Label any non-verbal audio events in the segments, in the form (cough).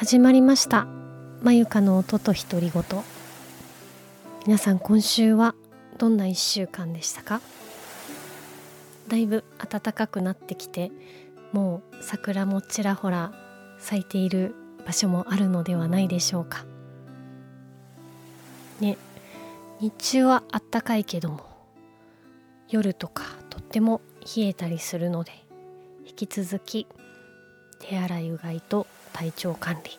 始まりました。まゆかの音と独り言。皆さん今週はどんな1週間でしたか？だいぶ暖かくなってきてもう桜もちらほら咲いている場所もあるのではないでしょうか。ね日中はあったかいけども夜とかとっても冷えたりするので引き続き手洗いうがいと体調管理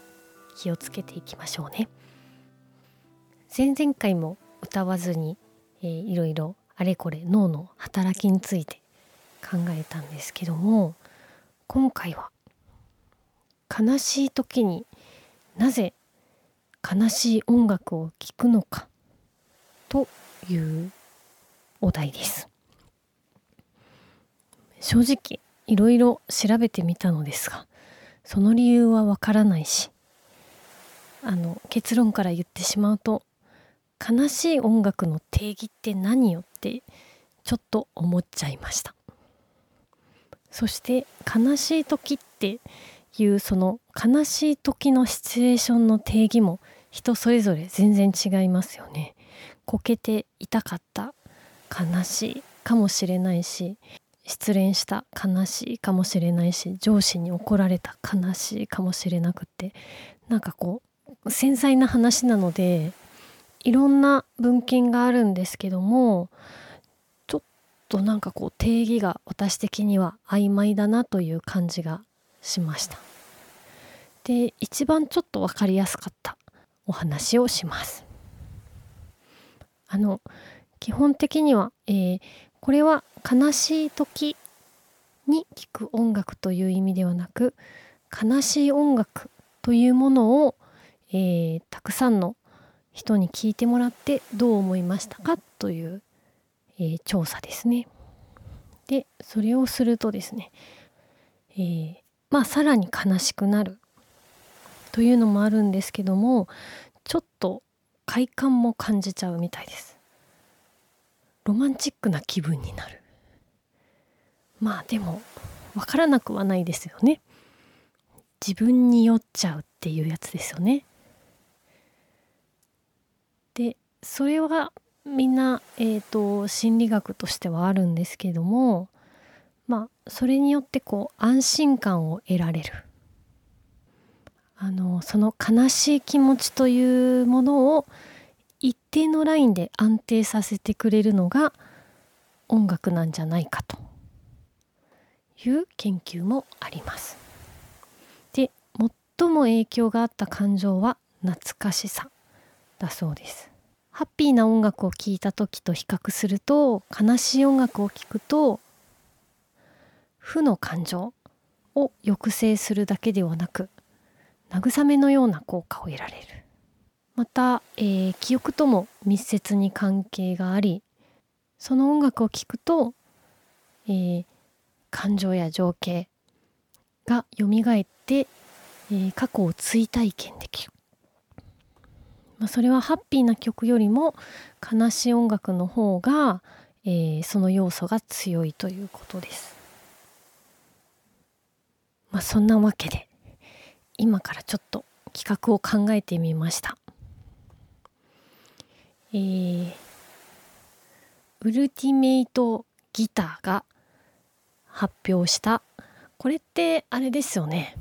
気をつけていきましょうね。前々回も歌わずに、えー、いろいろあれこれ脳の働きについて考えたんですけども今回は悲しい時になぜ悲しい音楽を聴くのかというお題です。正直いろいろ調べてみたのですがその理由はわからないしあの結論から言ってしまうと悲しい音楽の定義って何よってちょっと思っちゃいました。そして悲しい時っていうその悲しい時のシチュエーションの定義も人それぞれ全然違いますよね。こけて痛かった。悲しいかもしれないし失恋した悲しいかもしれないし上司に怒られた悲しいかもしれなくってなんかこう繊細な話なのでいろんな文献があるんですけどもちょっとなんかこう定義が私的には曖昧だなという感じがしました。で一番ちょっと分かりやすかったお話をします。あの基本的には、えー、これは悲しい時に聴く音楽という意味ではなく悲しい音楽というものを、えー、たくさんの人に聞いてもらってどう思いましたかという、えー、調査ですね。でそれをするとですね、えー、まあさらに悲しくなるというのもあるんですけどもちょっと快感も感じちゃうみたいです。ロマンチックな気分になる。まあでも分からなくはないですよね。自分に酔っちゃうっていうやつですよね。でそれはみんな、えーと、心理学としてはあるんですけどもまあそれによってこう安心感を得られるあのその悲しい気持ちというものを一定のラインで安定させてくれるのが音楽なんじゃないかという研究もあります。で最も影響があった感情は懐かしさだそうですハッピーな音楽を聴いた時と比較すると悲しい音楽を聴くと負の感情を抑制するだけではなく慰めのような効果を得られるまた、えー、記憶とも密接に関係がありその音楽を聴くと、えー、感情や情景が蘇って、えー、過去を追体験できるまあ、それはハッピーな曲よりも悲しい音楽の方が、えー、その要素が強いということです。まあ、そんなわけで今からちょっと企画を考えてみました。えー、ウルティメイトギターが発表した。これってあれですよね。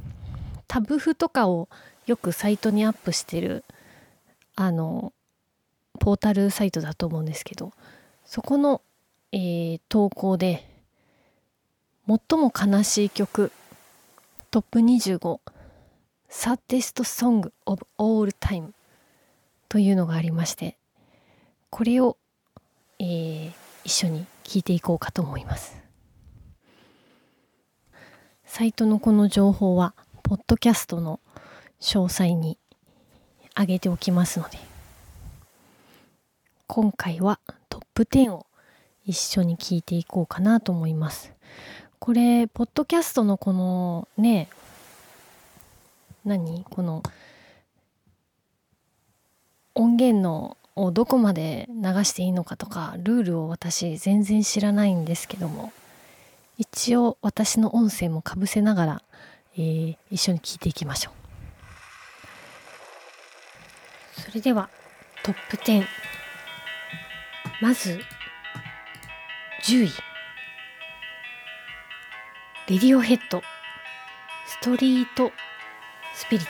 タブ譜とかをよくサイトにアップしてるあのポータルサイトだと思うんですけどそこの、えー、投稿で最も悲しい曲トップ25 Saddest Song of All Time というのがありましてこれを、えー、一緒に聞いていこうかと思います。サイトのこの情報はポッドキャストの詳細に上げておきますので今回はトップ10を一緒に聞いていこうかなと思います。これポッドキャストのこのね何？この音源のをどこまで流していいのかとかルールを私全然知らないんですけども一応私の音声もかぶせながら、えー、一緒に聞いていきましょう。それではトップ10まず10位レディオヘッド。ストリートスピリッ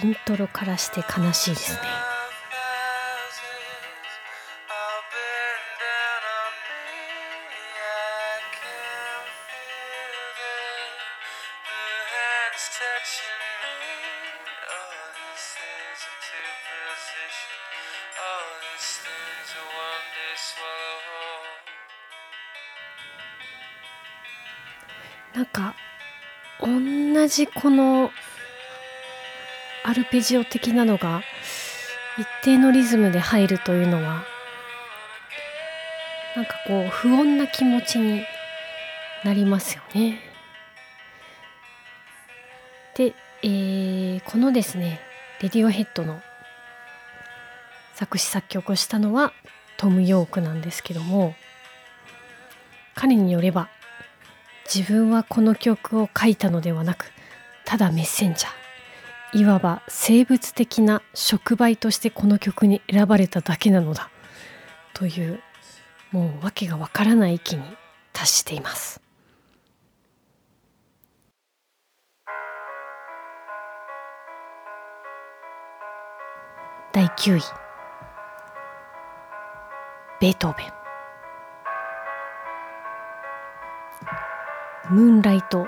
ト。イントロからして悲しいですね。なんか同じこのアルペジオ的なのが一定のリズムで入るというのはなんかこう不穏な気持ちになりますよね。で、えー、このですねレディオヘッドの作詞作曲をしたのはトム・ヨークなんですけども彼によれば自分はこの曲を書いたのではなくただメッセンジャーいわば生物的な触媒としてこの曲に選ばれただけなのだというもう訳がわからない域に達しています。第9位。ベートーベン。ムーンライト・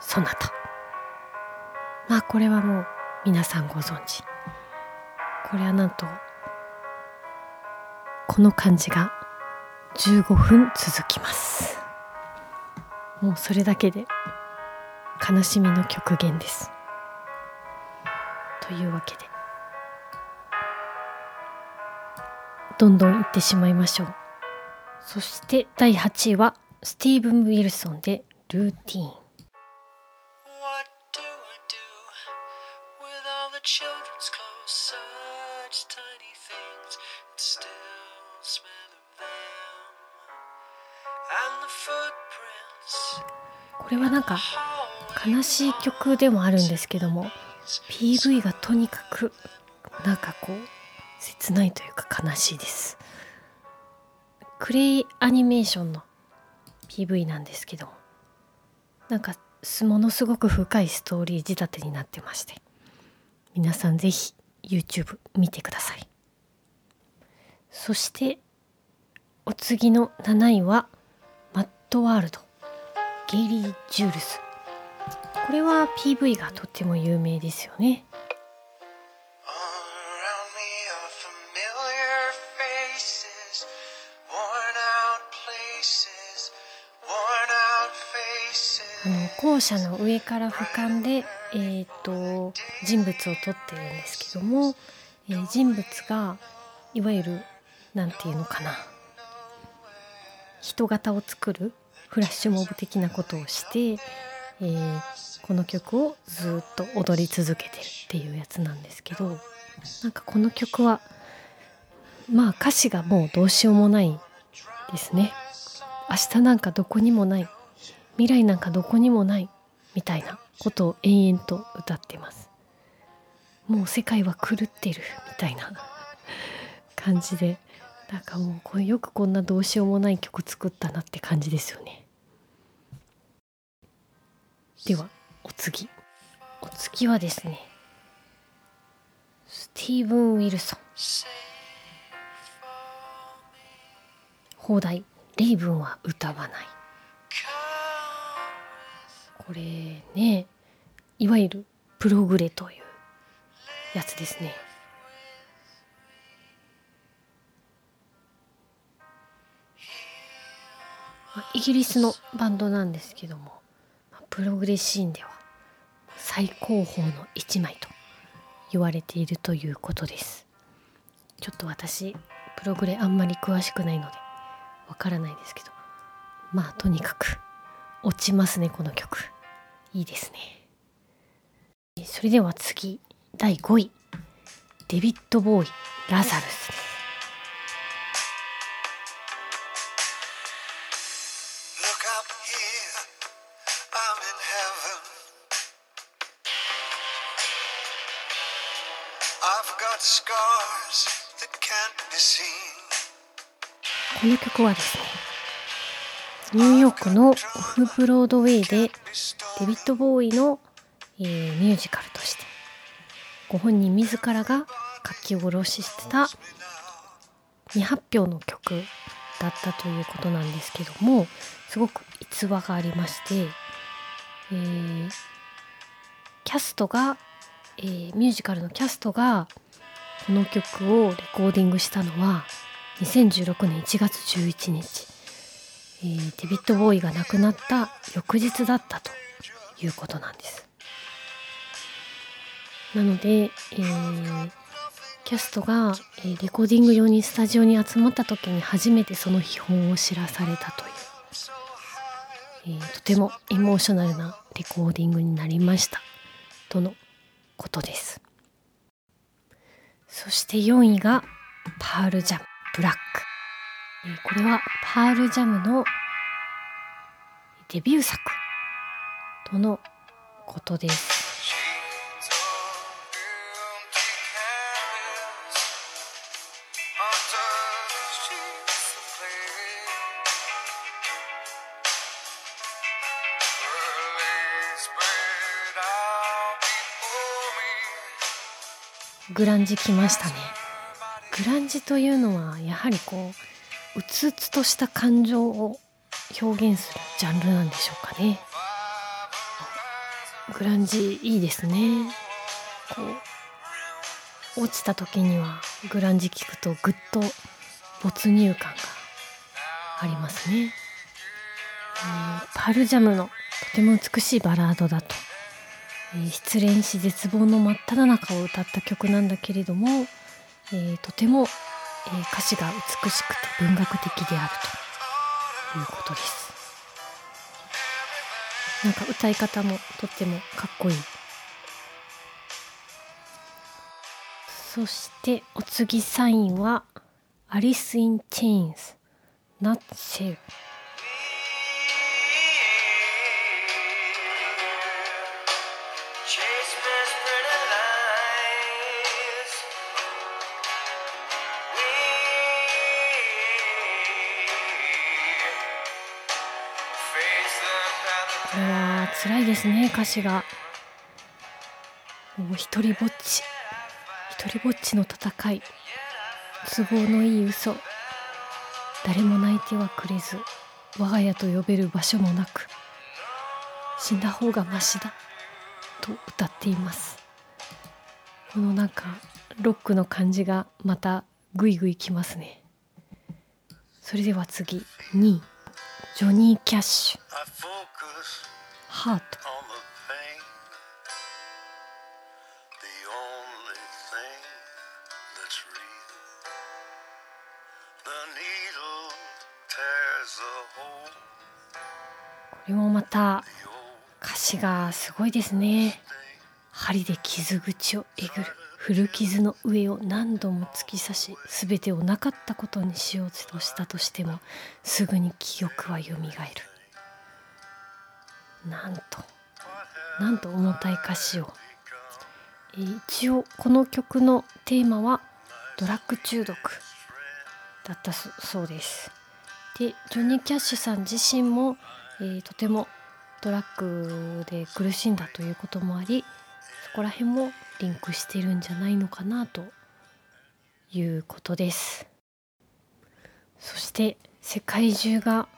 ソナタ。まあこれはもう皆さんご存知。これはなんとこの漢字が15分続きます。もうそれだけで悲しみの極限です。というわけで。どんどん行ってしまいましょう。そして第8位はスティーブン・ウィルソンで「ルーティン」これはなんか悲しい曲でもあるんですけども PV がとにかくなんかこう切ないというか悲しいです。クレイアニメーションの PV なんですけどなんかものすごく深いストーリー仕立てになってまして皆さんぜひ YouTube 見てください。そしてお次の7位はマットワールドゲイリー・ジュールス。これは PV がとっても有名ですよね。あの校舎の上から俯瞰で、えー、と人物を撮ってるんですけども、えー人物がいわゆるなんていうのかな人型を作るフラッシュモブ的なことをして、えーこの曲をずっと踊り続けてるっていうやつなんですけどなんかこの曲はまあ歌詞がもうどうしようもないですね。明日なんかどこにもない未来なんかどこにもないみたいなことを延々と歌ってます。もう世界は狂ってるみたいな (laughs) 感じで。なんかもうこれよくこんなどうしようもない曲作ったなって感じですよね。ではお次。お次はですねスティーブン・ウィルソン。放題「レイブンは歌わない」これねいわゆるプログレというやつですね。イギリスのバンドなんですけどもプログレシーンでは最高峰の一枚と言われているということです。ちょっと私プログレあんまり詳しくないのでわからないですけどまあとにかく落ちますねこの曲。いいですね。それでは次、第5位。デビッド・ボーイ、ラザルス。この曲はですねニューヨークのオフブロードウェイでデビッド・ボーイの、えーミュージカルとしてご本人自らが書き下ろししてた未発表の曲だったということなんですけどもすごく逸話がありまして、えーキャストが、えーミュージカルのキャストがこの曲をレコーディングしたのは2016年1月11日、えーデビッド・ボーイが亡くなった翌日だったということなんです。なので、えーキャストが、えーレコーディング用にスタジオに集まった時に初めてその秘宝を知らされたという、えーとてもエモーショナルなレコーディングになりましたとのことです。そして4位がパールジャムブラック、これはパールジャムのデビュー作とのことです。グランジきましたねグランジというのはやはりこううつうつとした感情を表現するジャンルなんでしょうかね。グランジいいですね。こう落ちた時にはグランジ聞くとぐっと没入感がありますね。えーパールジャムのとても美しいバラードだと、えー失恋し絶望の真っ只中を歌った曲なんだけれども、えーとても、えー歌詞が美しくて文学的であるということです。なんか歌い方もとってもかっこいい。そしてお次サインはアリス・イン・チェインズ「ナッシェル」ね歌詞が。もう一人ぼっち。一人ぼっちの戦い。都合のいい嘘。誰も泣いてはくれず。我が家と呼べる場所もなく。死んだ方がマシだ。と歌っています。このなんかロックの感じがまたグイグイきますね。それでは次。2位ジョニー・キャッシュ。ハート。これもまた歌詞がすごいですね。針で傷口をえぐる。古傷の上を何度も突き刺し全てをなかったことにしようとしたとしてもすぐに記憶はよみがえる。なんとなんと重たい歌詞を。一応この曲のテーマはドラッグ中毒。だったそうです。でジョニー・キャッシュさん自身も、えーとてもドラッグで苦しんだということもありそこら辺もリンクしてるんじゃないのかなということです。そして世界中が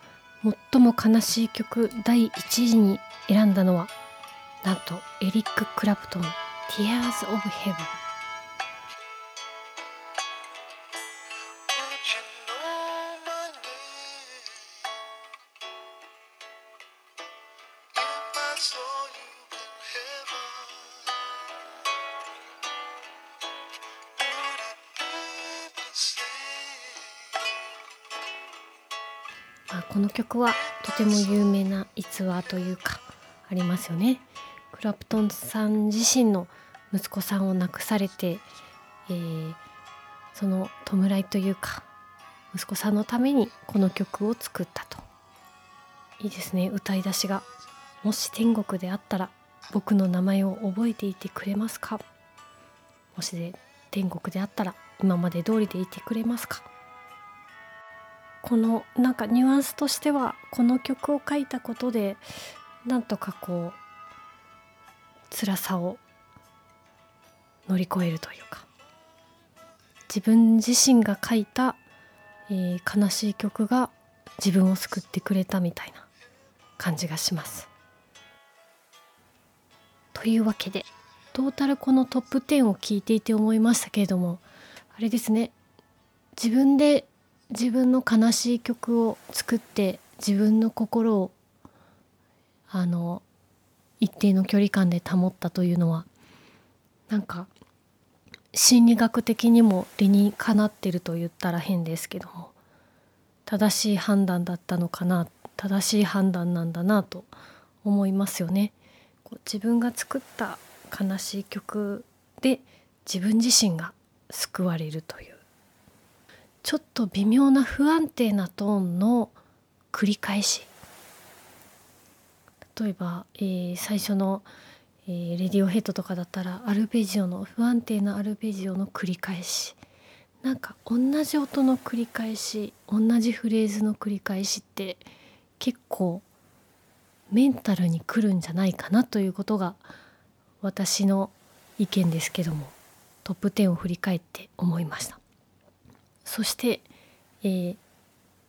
最も悲しい曲第1位に選んだのはなんとエリック・クラプトン「Tears of Heaven」まあ、この曲はとても有名な逸話というかありますよね。クラプトンさん自身の息子さんを亡くされて、えーその弔いというか息子さんのためにこの曲を作ったと。いいですね歌い出しが。もし天国であったら僕の名前を覚えていてくれますか？もしで天国であったら今まで通りでいてくれますか？このなんかニュアンスとしてはこの曲を書いたことでなんとかこう辛さを乗り越えるというか自分自身が書いた、えー悲しい曲が自分を救ってくれたみたいな感じがします。というわけでトータルこのトップ10を聞いていて思いましたけれどもあれですね自分で自分の悲しい曲を作って自分の心をあの一定の距離感で保ったというのはなんか心理学的にも理にかなってると言ったら変ですけども正しい判断だったのかな正しい判断なんだなと思いますよね。こう自分が作った悲しい曲で自分自身が救われるというちょっと微妙な不安定なトーンの繰り返し。例えば、えー最初の、えーレディオヘッドとかだったらアルペジオの不安定なアルペジオの繰り返し。なんか同じ音の繰り返し同じフレーズの繰り返しって結構メンタルに来るんじゃないかなということが私の意見ですけどもトップ10を振り返って思いました。そして、えー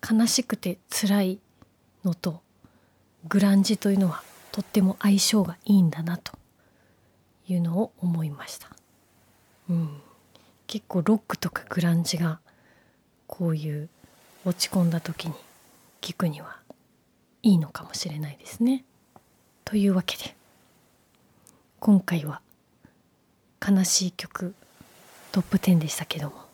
悲しくて辛いのとグランジというのはとっても相性がいいんだなというのを思いました、うん、結構ロックとかグランジがこういう落ち込んだ時に聞くにはいいのかもしれないですね。というわけで今回は悲しい曲トップ10でしたけども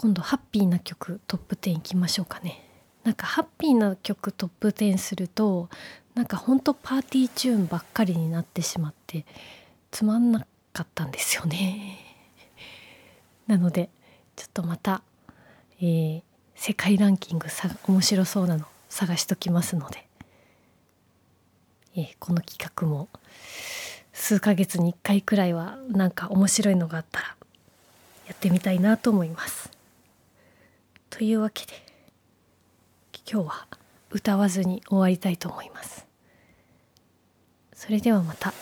今度ハッピーな曲トップ10いきましょうかね。なんかハッピーな曲トップ10するとなんかほんとパーティーチューンばっかりになってしまってつまんなかったんですよね。なのでちょっとまた、えー世界ランキングさ面白そうなの探しときますので、えーこの企画も数ヶ月に1回くらいはなんか面白いのがあったらやってみたいなと思います。というわけで今日は歌わずに終わりたいと思います。それではまた。